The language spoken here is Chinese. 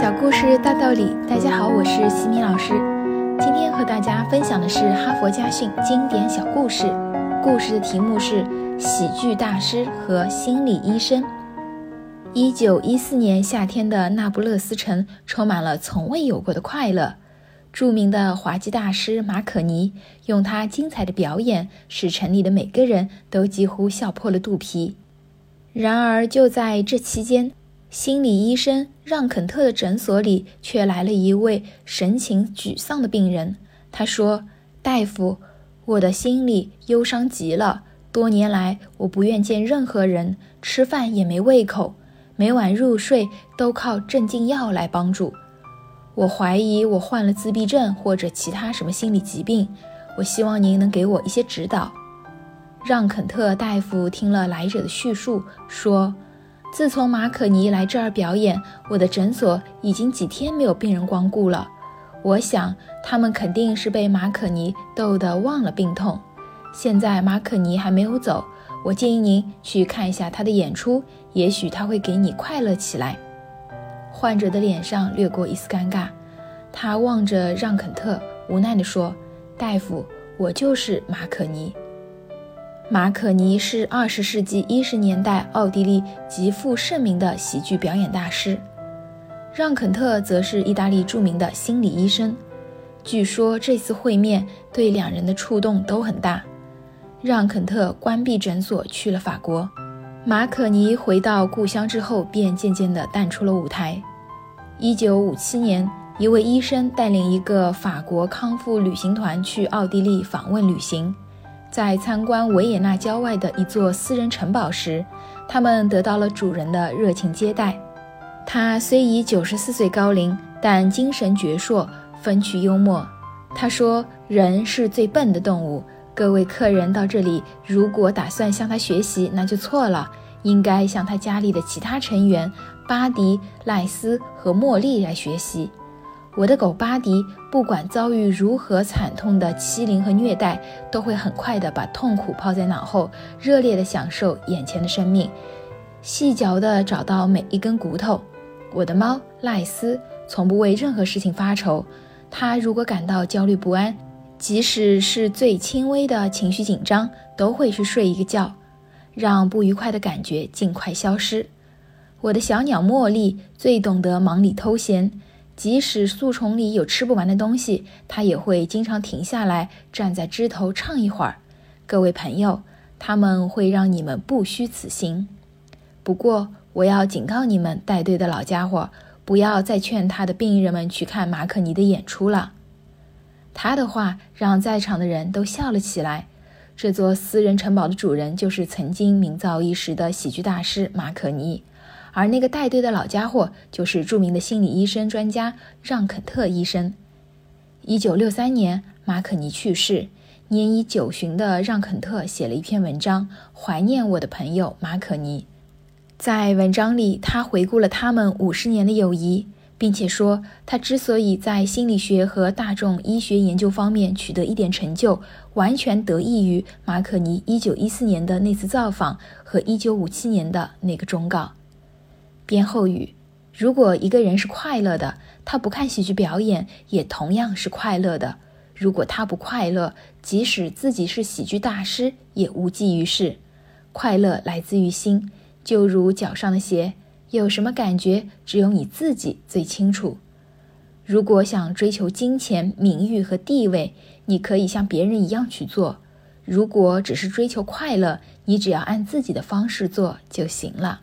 小故事大道理，大家好，我是西米老师。今天和大家分享的是哈佛家训经典小故事，故事的题目是《喜剧大师和心理医生》。一九一四年夏天的那不勒斯城充满了从未有过的快乐。著名的滑稽大师马可尼用他精彩的表演，使城里的每个人都几乎笑破了肚皮。然而，就在这期间，心理医生让肯特的诊所里却来了一位神情沮丧的病人。他说：“大夫，我的心里忧伤极了。多年来，我不愿见任何人，吃饭也没胃口，每晚入睡都靠镇静药来帮助。我怀疑我患了自闭症或者其他什么心理疾病。我希望您能给我一些指导。”让肯特大夫听了来者的叙述，说。自从马可尼来这儿表演，我的诊所已经几天没有病人光顾了。我想他们肯定是被马可尼逗得忘了病痛。现在马可尼还没有走，我建议您去看一下他的演出，也许他会给你快乐起来。患者的脸上掠过一丝尴尬，他望着让肯特，无奈地说：“大夫，我就是马可尼。”马可尼是二十世纪一十年代奥地利极负盛名的喜剧表演大师，让肯特则是意大利著名的心理医生。据说这次会面对两人的触动都很大。让肯特关闭诊所去了法国，马可尼回到故乡之后便渐渐地淡出了舞台。一九五七年，一位医生带领一个法国康复旅行团去奥地利访问旅行。在参观维也纳郊外的一座私人城堡时，他们得到了主人的热情接待。他虽已九十四岁高龄，但精神矍铄，风趣幽默。他说：“人是最笨的动物。各位客人到这里，如果打算向他学习，那就错了。应该向他家里的其他成员巴迪、赖斯和茉莉来学习。”我的狗巴迪，不管遭遇如何惨痛的欺凌和虐待，都会很快的把痛苦抛在脑后，热烈的享受眼前的生命，细嚼的找到每一根骨头。我的猫赖斯从不为任何事情发愁，它如果感到焦虑不安，即使是最轻微的情绪紧张，都会去睡一个觉，让不愉快的感觉尽快消失。我的小鸟茉莉最懂得忙里偷闲。即使树丛里有吃不完的东西，他也会经常停下来，站在枝头唱一会儿。各位朋友，他们会让你们不虚此行。不过，我要警告你们带队的老家伙，不要再劝他的病人们去看马可尼的演出了。他的话让在场的人都笑了起来。这座私人城堡的主人就是曾经名噪一时的喜剧大师马可尼。而那个带队的老家伙就是著名的心理医生专家让肯特医生。一九六三年，马可尼去世，年已九旬的让肯特写了一篇文章，怀念我的朋友马可尼。在文章里，他回顾了他们五十年的友谊，并且说，他之所以在心理学和大众医学研究方面取得一点成就，完全得益于马可尼一九一四年的那次造访和一九五七年的那个忠告。编后语：如果一个人是快乐的，他不看喜剧表演也同样是快乐的。如果他不快乐，即使自己是喜剧大师也无济于事。快乐来自于心，就如脚上的鞋，有什么感觉，只有你自己最清楚。如果想追求金钱、名誉和地位，你可以像别人一样去做；如果只是追求快乐，你只要按自己的方式做就行了。